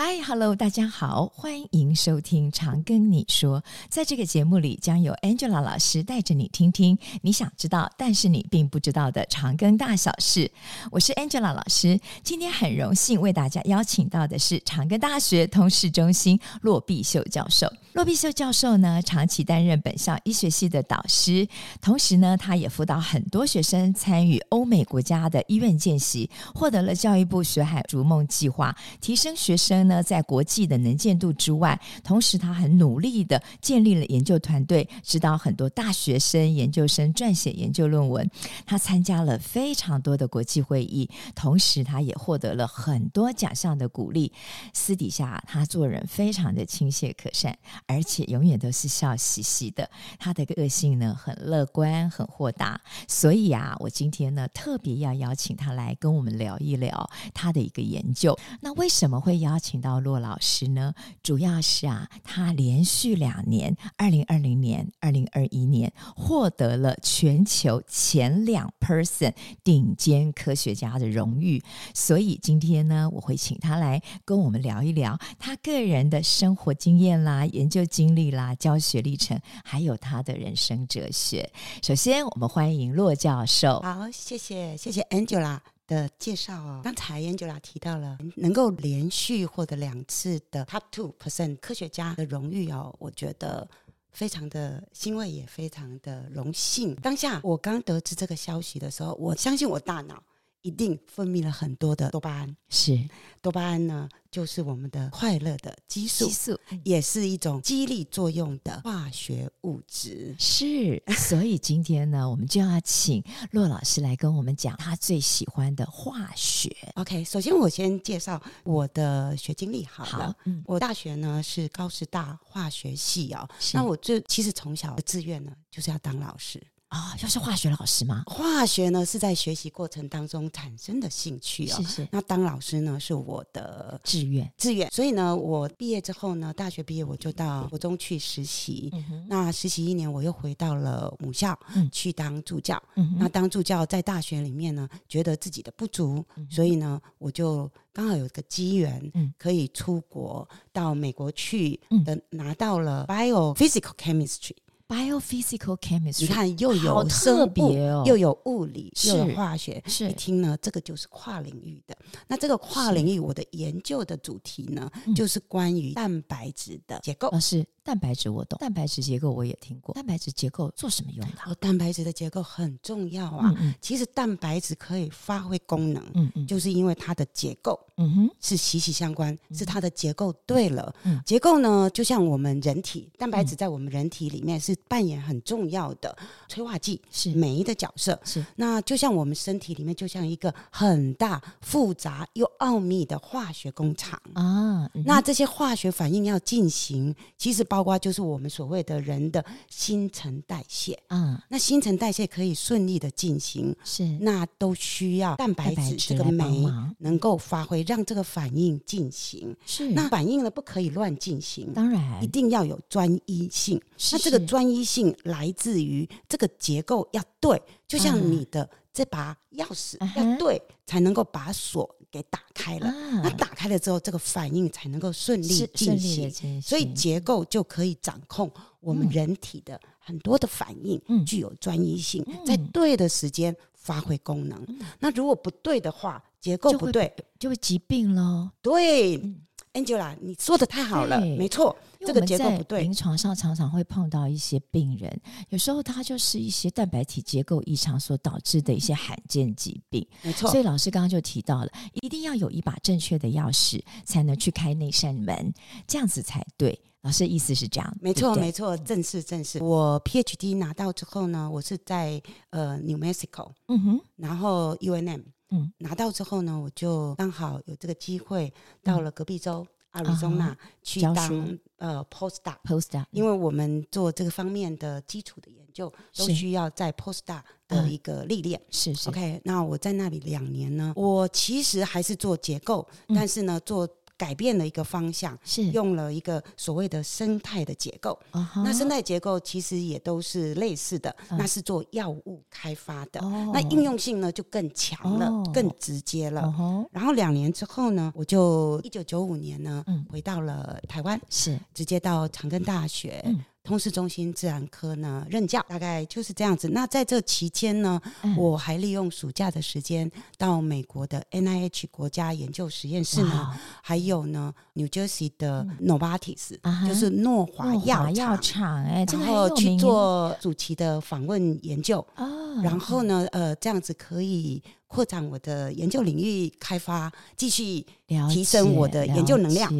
嗨，Hello，大家好，欢迎收听《长庚你说》。在这个节目里，将由 Angela 老师带着你听听你想知道，但是你并不知道的长庚大小事。我是 Angela 老师，今天很荣幸为大家邀请到的是长庚大学通识中心骆必秀教授。骆必秀教授呢，长期担任本校医学系的导师，同时呢，他也辅导很多学生参与欧美国家的医院见习，获得了教育部学海逐梦计划，提升学生。呢，在国际的能见度之外，同时他很努力的建立了研究团队，指导很多大学生、研究生撰写研究论文。他参加了非常多的国际会议，同时他也获得了很多奖项的鼓励。私底下他做人非常的亲切可善，而且永远都是笑嘻嘻的。他的个性呢，很乐观、很豁达。所以啊，我今天呢，特别要邀请他来跟我们聊一聊他的一个研究。那为什么会邀请？到骆老师呢，主要是啊，他连续两年，二零二零年、二零二一年，获得了全球前两 percent 顶尖科学家的荣誉。所以今天呢，我会请他来跟我们聊一聊他个人的生活经验啦、研究经历啦、教学历程，还有他的人生哲学。首先，我们欢迎骆教授。好，谢谢，谢谢 Angela。的介绍哦，刚才 Angela 提到了能够连续获得两次的 Top Two Percent 科学家的荣誉哦，我觉得非常的欣慰，也非常的荣幸。当下我刚得知这个消息的时候，我相信我大脑。一定分泌了很多的多巴胺，是多巴胺呢，就是我们的快乐的激素，激素也是一种激励作用的化学物质。是，所以今天呢，我们就要请骆老师来跟我们讲他最喜欢的化学。OK，首先我先介绍我的学经历好了。好，嗯，我大学呢是高师大化学系哦，那我就其实从小的志愿呢就是要当老师。啊、哦，要是化学老师吗？化学呢是在学习过程当中产生的兴趣哦。是是。那当老师呢是我的志愿，志愿。所以呢，我毕业之后呢，大学毕业我就到国中去实习。嗯、那实习一年，我又回到了母校、嗯、去当助教、嗯。那当助教在大学里面呢，觉得自己的不足，嗯、所以呢，我就刚好有一个机缘，可以出国到美国去的，嗯、拿到了 Biophysical Chemistry。Biophysical chemistry，你看又有生物，哦、又有物理，又有化学，是一听呢，这个就是跨领域的。那这个跨领域，我的研究的主题呢，就是关于蛋白质的结构。老师。蛋白质我懂，蛋白质结构我也听过。蛋白质结构做什么用的？哦，蛋白质的结构很重要啊。嗯嗯，其实蛋白质可以发挥功能，嗯嗯，就是因为它的结构，嗯哼，是息息相关，嗯，是它的结构对了。嗯，结构呢，就像我们人体，蛋白质在我们人体里面是扮演很重要的催化剂，是酶的角色。是，那就像我们身体里面，就像一个很大、复杂又奥秘的化学工厂啊，嗯。那这些化学反应要进行，其实包包括就是我们所谓的人的新陈代谢，嗯，那新陈代谢可以顺利的进行，是。那都需要蛋白质这个酶能够发挥，让这个反应进行。是。那反应呢不可以乱进行，当然。一定要有专一性。是是那这个专一性来自于这个结构要对，就像你的这把钥匙要对，嗯、才能够把锁。给打开了，啊，那打开了之后，这个反应才能够顺利进行，所以结构就可以掌控我们人体的很多的反应，嗯，具有专一性，嗯，在对的时间发挥功能，嗯。那如果不对的话，结构不对，就会疾病咯。对。嗯 Angela，你说的太好了，没错，这个结构不对。临床上常常会碰到一些病人，有时候他就是一些蛋白体结构异常所导致的一些罕见疾病，没错。所以老师刚刚就提到了，一定要有一把正确的钥匙，才能去开那扇门，这样子才对。老师的意思是这样，没错，没错，正是正是。我 PhD 拿到之后呢，我是在呃 New Mexico，嗯哼，然后 UNM。嗯，拿到之后呢，我就刚好有这个机会到了隔壁州阿里中纳去当呃 postdoc，postdoc，因为我们做这个方面的基础的研究都需要在 postdoc 的一个历练。是是，OK，那我在那里两年呢，我其实还是做结构，嗯、但是呢做。改变了一个方向，是用了一个所谓的生态的结构。Uh -huh. 那生态结构其实也都是类似的，uh. 那是做药物开发的。Uh -huh. 那应用性呢就更强了，uh. 更直接了。Uh. 然后两年之后呢，我就一九九五年呢、uh. 回到了台湾，是直接到长庚大学。Uh. 通识中心自然科呢任教，大概就是这样子。那在这期间呢，嗯、我还利用暑假的时间到美国的 NIH 国家研究实验室呢，还有呢 New Jersey 的 Novartis，、嗯、就是诺华药药厂，哎，然后去做主题的访问研究。哦，然后呢，呃，这样子可以扩展我的研究领域开发，继续提升我的研究能量。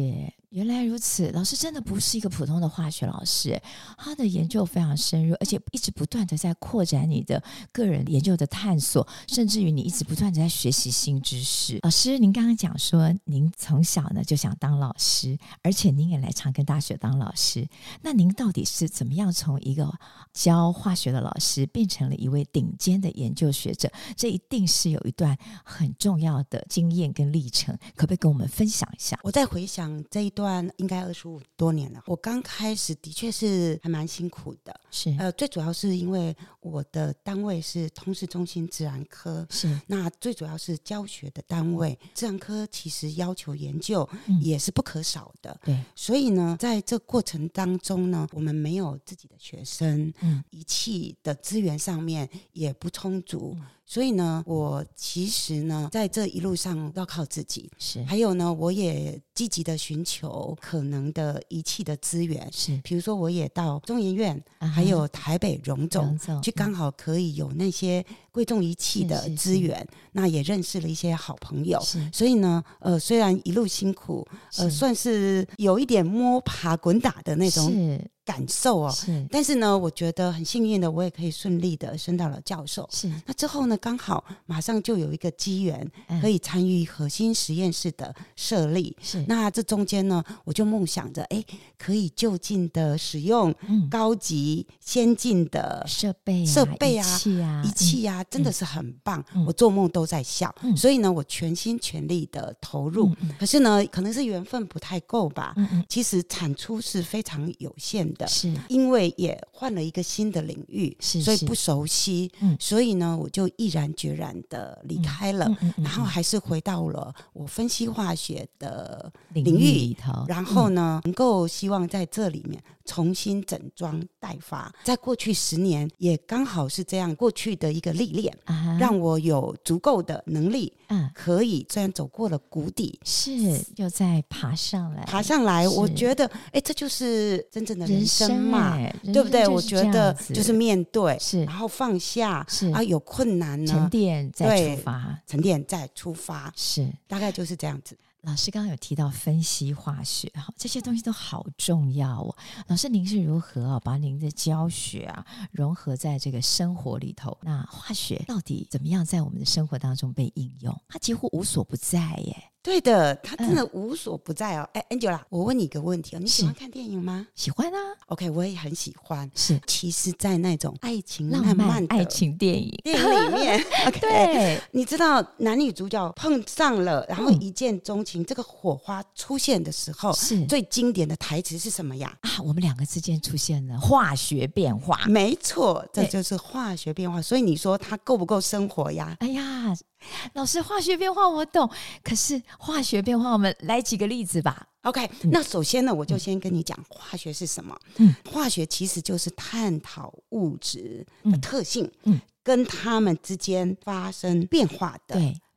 原来如此，老师真的不是一个普通的化学老师，他的研究非常深入，而且一直不断的在扩展你的个人研究的探索，甚至于你一直不断的在学习新知识。老师，您刚刚讲说，您从小呢就想当老师，而且您也来长庚大学当老师，那您到底是怎么样从一个教化学的老师变成了一位顶尖的研究学者？这一定是有一段很重要的经验跟历程，可不可以跟我们分享一下？我在回想这一。段应该二十五多年了。我刚开始的确是还蛮辛苦的，是呃，最主要是因为我的单位是通识中心自然科，是那最主要是教学的单位。自然科其实要求研究也是不可少的，对、嗯。所以呢，在这过程当中呢，我们没有自己的学生，嗯，仪器的资源上面也不充足。嗯所以呢，我其实呢，在这一路上要靠自己。是，还有呢，我也积极的寻求可能的仪器的资源。是，比如说，我也到中研院，还有台北荣总，去刚好可以有那些贵重仪器的资源。那也认识了一些好朋友。是，所以呢，呃，虽然一路辛苦，呃，算是有一点摸爬滚打的那种。感受哦，是，但是呢，我觉得很幸运的，我也可以顺利的升到了教授。是，那之后呢，刚好马上就有一个机缘，可以参与核心实验室的设立。是，那这中间呢，我就梦想着，哎，可以就近的使用高级先进的设备、设备啊、仪器啊、仪器啊，真的是很棒。我做梦都在笑，所以呢，我全心全力的投入。可是呢，可能是缘分不太够吧。其实产出是非常有限的。是。因为也换了一个新的领域，是，是所以不熟悉，嗯，所以呢，我就毅然决然的离开了，嗯然后还是回到了我分析化学的领域里头，然后呢，能够希望在这里面。重新整装待发，在过去十年也刚好是这样，过去的一个历练，uh-huh. 让我有足够的能力，嗯，可以虽然走过了谷底，是又在爬上来，爬上来。我觉得，哎，这就是真正的人生嘛，对不对？我觉得就是面对，是然后放下，是啊，有困难呢，沉淀再出发，沉淀再出发，是大概就是这样子。老师刚刚有提到分析化学，哈，这些东西都好重要哦。老师，您是如何啊把您的教学啊融合在这个生活里头？那化学到底怎么样在我们的生活当中被应用？它几乎无所不在耶。对的，他真的无所不在哦。哎、嗯，Angela，我问你一个问题哦，你喜欢看电影吗？喜欢啊。OK，我也很喜欢。是，其实，在那种爱情浪漫，漫爱情电影电影里面，OK，对，你知道男女主角碰上了，然后一见钟情，嗯，这个火花出现的时候，是最经典的台词是什么呀？啊，我们两个之间出现了化学变化。没错，这就是化学变化。所以你说它够不够生活呀？哎呀。老师，化学变化我懂，可是化学变化，我们来几个例子吧。OK，、嗯、那首先呢，我就先跟你讲化学是什么。嗯，化学其实就是探讨物质的特性，嗯，嗯跟它们之间发生变化的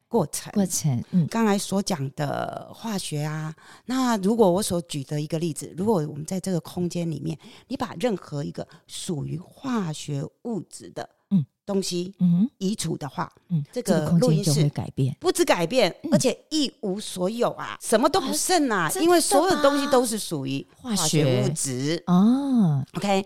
过程。过程，嗯，刚才所讲的化学啊，那如果我所举的一个例子，如果我们在这个空间里面，你把任何一个属于化学物质的，嗯。东西嗯移除的话，嗯，这个录音室改变，不止改变，而且一无所有啊，什么都不剩啊，因为所有的东西都是属于化学。物质。哦。OK，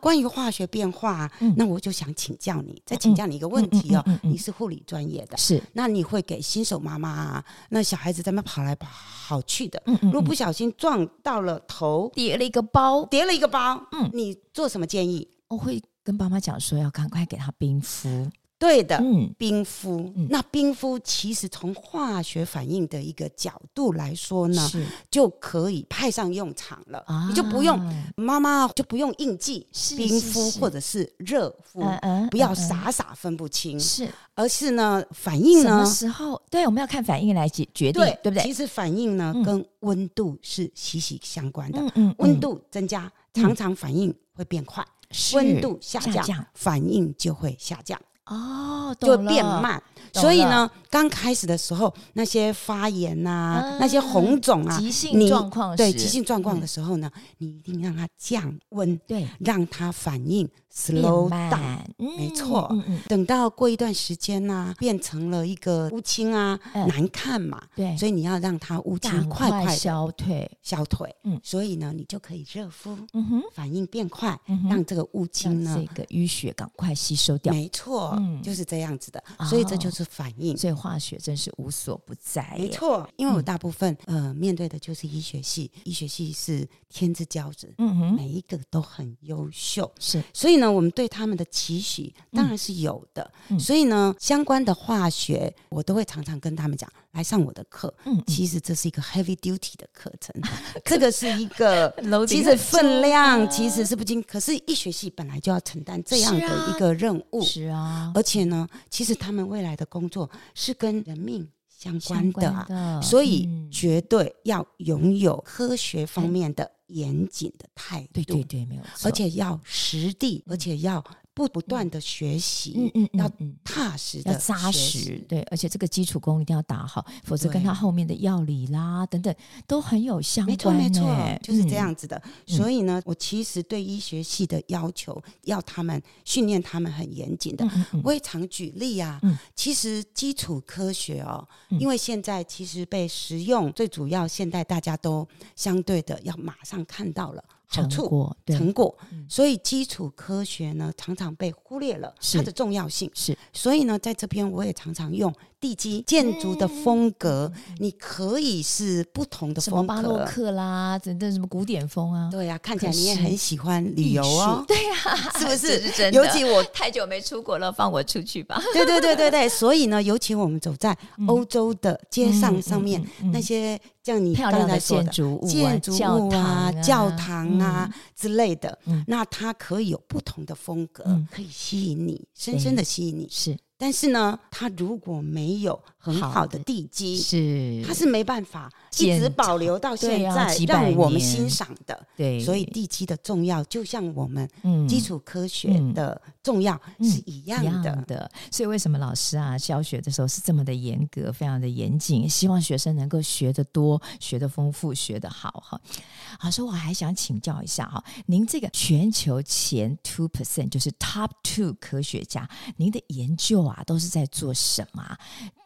关于化学变化，那我就想请教你，再请教你一个问题哦，你是护理专业的，是，那你会给新手妈妈啊，那小孩子在那跑来跑去的，如果不小心撞到了头，叠了一个包，叠了一个包，嗯，你做什么建议？我会。跟爸妈讲说要赶快给他冰敷，对的，嗯，冰敷。嗯、那冰敷其实从化学反应的一个角度来说呢，就可以派上用场了。啊、你就不用妈妈就不用应记冰敷或者是热敷，不要傻傻分不清。是。而是呢，反应呢？什么时候？对，我们要看反应来决决定，对，对不对？其实反应呢，嗯、跟温度是息息相关的。嗯嗯，温度增加，常常反应会变快；温、嗯、度下降，反应就会下降。哦，就会变慢。所以呢，刚开始的时候，那些发炎呐、啊，嗯、那些红肿啊，急性状况，对急性状况的时候呢，嗯、你一定让它降温，对，让它反应 slow down，没错。嗯嗯、等到过一段时间呢、啊，变成了一个乌青啊，嗯、难看嘛，对，所以你要让它乌青快快消退，消退。嗯，所以呢，你就可以热敷，嗯哼，反应变快，嗯、让这个乌青呢，这个淤血赶快吸收掉。没错，嗯，就是这样子的。所以这就是。反应，所以化学真是无所不在。没错，因为我大部分、嗯、呃面对的就是医学系，医学系是天之骄子，嗯哼，每一个都很优秀，是。所以呢，我们对他们的期许当然是有的。嗯、所以呢，相关的化学我都会常常跟他们讲，来上我的课。嗯，其实这是一个 heavy duty 的课程，嗯、这个是一个 其实分量其实是不轻，可是一学系本来就要承担这样的一个任务，是啊。而且呢，其实他们未来的工作是跟人命相关的啊，的所以绝对要拥有科学方面的严谨的态度，对对对，没有错，而且要实地，而且要。不不断的学习，嗯嗯，要踏实的，要扎实，对，而且这个基础功一定要打好，否则跟他后面的药理啦等等都很有相关。没错没错，就是这样子的。所以呢，我其实对医学系的要求，要他们训练他们很严谨的。我也常举例啊，其实基础科学哦，因为现在其实被实用最主要，现在大家都相对的要马上看到了。好处成果，成果，所以基础科学呢，常常被忽略了它的重要性。是，所以呢，在这边我也常常用。地基建筑的风格，你可以是不同的风格，什么巴洛克啦，等等什么古典风啊，对呀，看起来你也很喜欢旅游哦，对呀，是不是？是真的。尤其我太久没出国了，放我出去吧。对对对对对，所以呢，尤其我们走在欧洲的街上上面，那些像你刚才说的建筑物、建筑物啊、教堂啊之类的，那它可以有不同的风格，可以吸引你，深深的吸引你，是。但是呢，它如果没有很好的地基，是。它是没办法一直保留到现在，让我们欣赏的。对，所以地基的重要，就像我们基础科学的重要是一样的。的，所以为什么老师啊教学的时候是这么的严格，非常的严谨，希望学生能够学得多、学得丰富、学得好哈。老师，我还想请教一下哈，您这个全球前 two percent 就是 top two 科学家，您的研究啊？都是在做什么？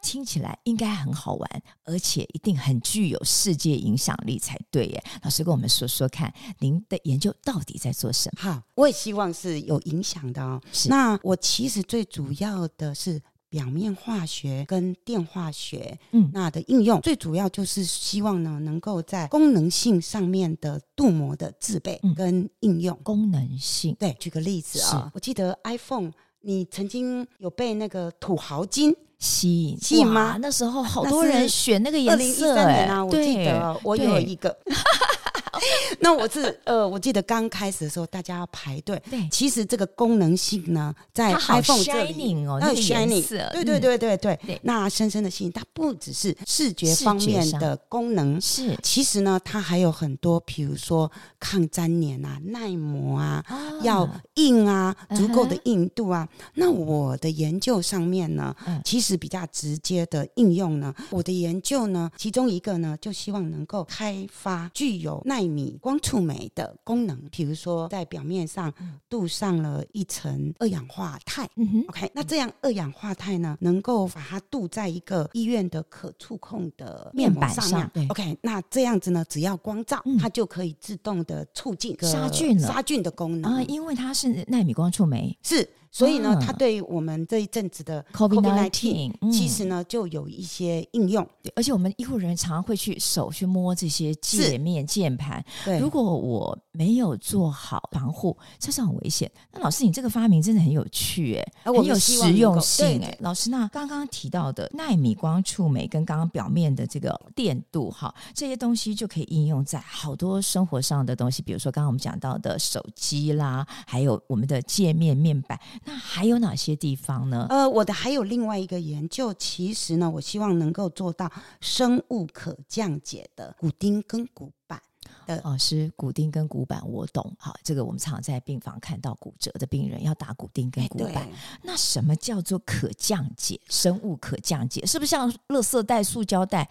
听起来应该很好玩，而且一定很具有世界影响力才对耶。老师跟我们说说看，您的研究到底在做什么？好，我也希望是有影响的哦。是那我其实最主要的是表面化学跟电化学，嗯，那的应用最主要就是希望呢，能够在功能性上面的镀膜的制备跟应用。功能性，对，举个例子啊、哦，我记得 iPhone。你曾经有被那个土豪金吸引吸引吗？那时候好多人选那个颜色。二零一三年啊，我记得我有一个。那我是呃，我记得刚开始的时候，大家要排队。对，其实这个功能性呢，在 iPhone 这里哦，那个颜色，对对对对对。那深深的吸引，它不只是视觉方面的功能，是。其实呢，它还有很多，比如说抗粘黏啊、耐磨啊，要硬啊，足够的硬度啊。那我的研究上面呢，其实比较直接的应用呢，我的研究呢，其中一个呢，就希望能够开发具有耐米光触媒的功能，比如说在表面上镀上了一层二氧化钛。嗯，OK，那这样二氧化钛呢，能够把它镀在一个医院的可触控的面板上面。对，OK，那这样子呢，只要光照，它就可以自动的促进杀菌、杀菌的功能。啊，因为它是纳米光触媒。是，所以呢，它对我们这一阵子的 COVID-19，其实呢就有一些应用。而且我们医护人员常常会去手去摸这些界面键盘。对，如果我没有做好防护，这是很危险。那老师，你这个发明真的很有趣，哎，很有实用性，哎。老师，那刚刚提到的纳米光触媒跟刚刚表面的这个电镀，哈，这些东西就可以应用在好多生活上的东西，比如说刚刚我们讲到的手机啦，还有我们的界面面板。那还有哪些地方呢？呃，我的还有另外一个研究，其实呢，我希望能够做到生物可降解的骨钉跟骨板。老师，骨钉跟骨板我懂，好，这个我们常常在病房看到骨折的病人要打骨钉跟骨板。那什么叫做可降解？生物可降解，是不是像垃圾袋、塑胶袋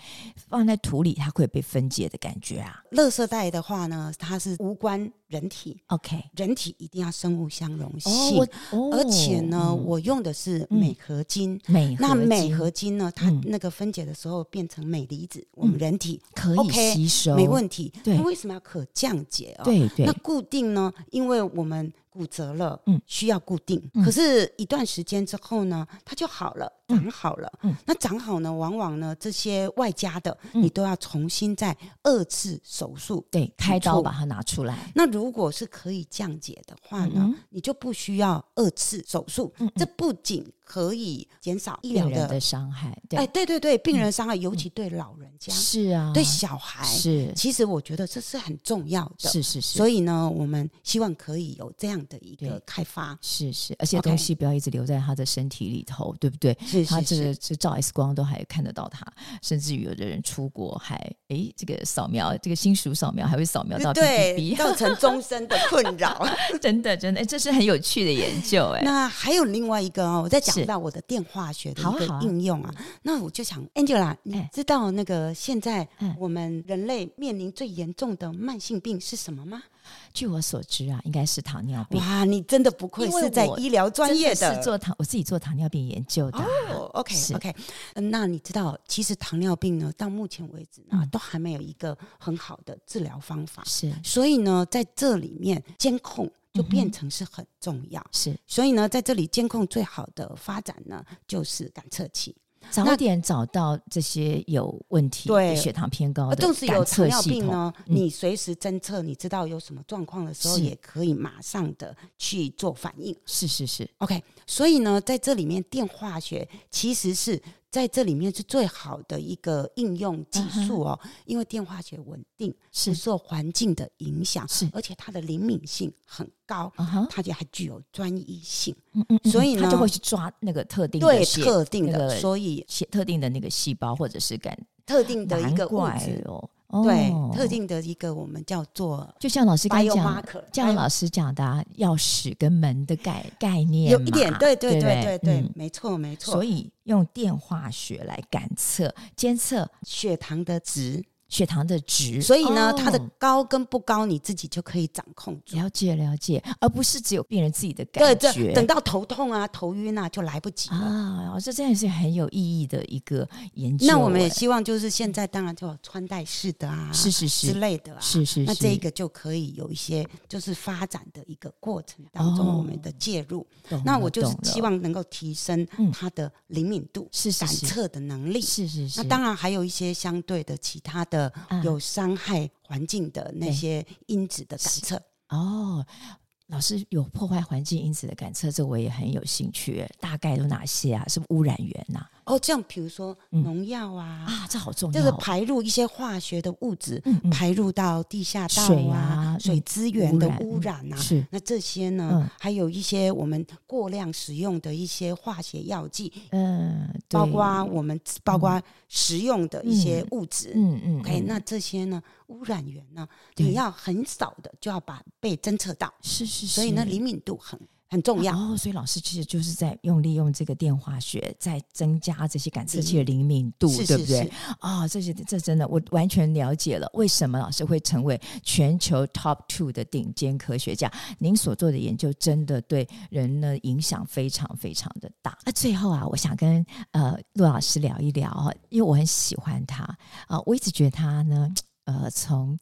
放在土里，它会被分解的感觉啊？垃圾袋的话呢，它是无关人体，OK，人体一定要生物相容性，哦、而且呢，嗯、我用的是镁合金，镁、嗯、那镁合金呢，它那个分解的时候变成镁离子，嗯、我们人体可以吸收，OK, 没问题。它，为什么要可降解哦？对对，那固定呢？因为我们。骨折了，嗯，需要固定。嗯、可是，一段时间之后呢，它就好了，长好了。嗯，那长好呢，往往呢，这些外加的，嗯、你都要重新再二次手术，对，开刀把它拿出来。那如果是可以降解的话呢，嗯、你就不需要二次手术。嗯，这不仅可以减少医疗的伤害，对，哎，对对对，病人伤害，尤其对老人家，是啊，对小孩是。其实我觉得这是很重要的，是是是。所以呢，我们希望可以有这样。的一个开发。是是，而且东西不要一直留在他的身体里头对不对？是是是，他这个这照 X 光都还看得到他，甚至于有的人出国还哎，这个扫描这个心鼠扫描还会扫描到 BBB，造成终身的困扰，真的真的，这是很有趣的研究哎。那还有另外一个哦，我在讲到我的电化学的一个应用啊，啊那我就想 Angela，你知道那个现在我们人类面临最严重的慢性病是什么吗？据我所知啊，应该是糖尿病。哇，你真的不愧是在医疗专业的，是做糖，我自己做糖尿病研究的。哦，OK，OK。那你知道，其实糖尿病呢，到目前为止呢，嗯、都还没有一个很好的治疗方法。是，所以呢，在这里面监控就变成是很重要。嗯、是，所以呢，在这里监控最好的发展呢，就是感测器。早点找到这些有问题、对血糖偏高的感测系统，有糖尿病呢，嗯、你随时侦测，你知道有什么状况的时候，也可以马上的去做反应。是是是，OK。所以呢，在这里面，电化学其实是。在这里面是最好的一个应用技术哦，因为电化学稳定，是。受环境的影响，是。而且它的灵敏性很高，它就还具有专一性，所以呢，它就会去抓那个特定的对特定的，所以特定的那个细胞或者是感特定的一个物质哦。对，特定的一个我们叫做，就像老师刚讲，像老师讲的钥匙跟门的概概念，有一点，对对对对对，没错没错。所以用电化学来感测、监测血糖的值。血糖的值，所以呢，它的高跟不高，你自己就可以掌控住。了解了解，而不是只有病人自己的感觉。等到头痛啊、头晕啊，就来不及了啊！这真的是很有意义的一个研究。那我们也希望，就是现在当然就有穿戴式的啊，是是是之类的啊，是是是。那这一个就可以有一些就是发展的一个过程当中，我们的介入。那我就是希望能够提升它的灵敏度，是感测的能力，是是是。那当然还有一些相对的其他的。有伤害环境的那些因子的感测。哦，老师有破坏环境因子的感测，这我也很有兴趣。大概有哪些啊？是不是污染源呐、啊？哦，这样，比如说农药啊，嗯、啊，这好重要，就是排入一些化学的物质，嗯嗯、排入到地下道啊，水啊，水资源的污染啊，是。那这些呢，嗯、还有一些我们过量使用的一些化学药剂，嗯，包括我们包括食用的一些物质，嗯嗯，OK，那这些呢，污染源呢，你要很少的就要把被侦测到，是是是，所以呢，灵敏度很。很重要哦，所以老师其实就是在用利用这个电化学，在增加这些感测器的灵敏度，嗯、对不对？啊、哦，这些这真的我完全了解了，为什么老师会成为全球 top two 的顶尖科学家？您所做的研究真的对人呢影响非常非常的大。那最后啊，我想跟呃陆老师聊一聊哈，因为我很喜欢他啊、呃，我一直觉得他呢，呃，从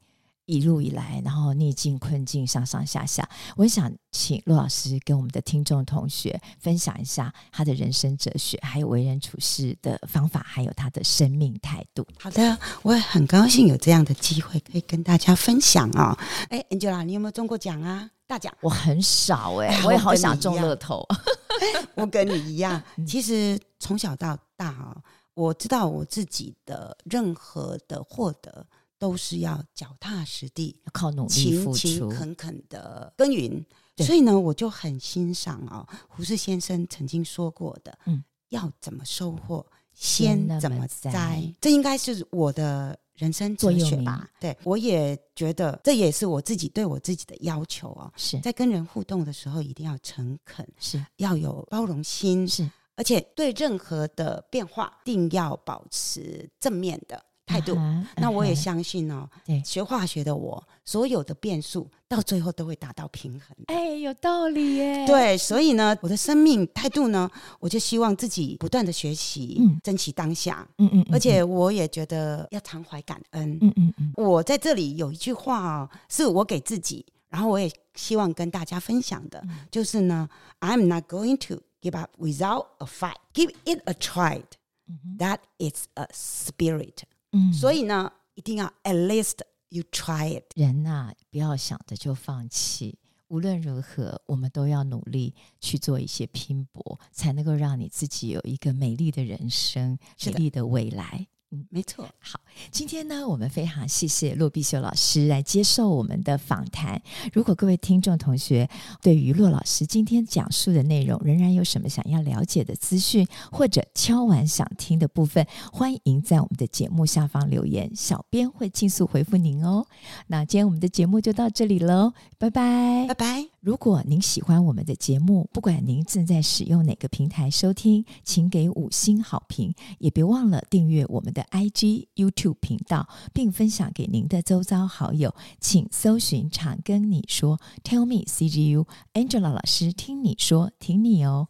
一路以来，然后逆境困境上上下下，我想请陆老师跟我们的听众同学分享一下他的人生哲学，还有为人处事的方法，还有他的生命态度。好的，我也很高兴有这样的机会可以跟大家分享啊。哎，Angela，你有没有中过奖啊？大奖？我很少哎、欸，我也好想中乐透。我跟你一样，其实从小到大啊，我知道我自己的任何的获得。都是要脚踏实地，靠努力、勤勤恳恳的耕耘。所以呢，我就很欣赏啊、哦，胡适先生曾经说过的：“嗯，要怎么收获，先怎么栽。”这应该是我的人生哲学吧？对，我也觉得这也是我自己对我自己的要求哦。是在跟人互动的时候，一定要诚恳，是要有包容心，是而且对任何的变化，一定要保持正面的。态度，uh uh. 那我也相信哦。对，学化学的我，所有的变数到最后都会达到平衡。哎，有道理耶。对，所以呢，我的生命态度呢，我就希望自己不断的学习，嗯，珍惜当下，嗯嗯，而且我也觉得要常怀感恩，嗯嗯嗯。我在这里有一句话哦，是我给自己，然后我也希望跟大家分享的，嗯、就是呢，I'm not going to give up without a fight. Give it a try. That is a spirit. 嗯，所以呢，一定要 at least you try it。人呐、啊，不要想着就放弃，无论如何，我们都要努力去做一些拼搏，才能够让你自己有一个美丽的人生，美丽的未来。嗯，没错。好，今天呢，我们非常谢谢骆必修老师来接受我们的访谈。如果各位听众同学对于骆老师今天讲述的内容仍然有什么想要了解的资讯，或者敲完想听的部分，欢迎在我们的节目下方留言，小编会尽速回复您哦。那今天我们的节目就到这里喽，拜拜，拜拜。如果您喜欢我们的节目，不管您正在使用哪个平台收听，请给五星好评，也别忘了订阅我们的 IG、YouTube 频道，并分享给您的周遭好友。请搜寻“常跟你说 ”，Tell me CGU，Angela 老师听你说，听你哦。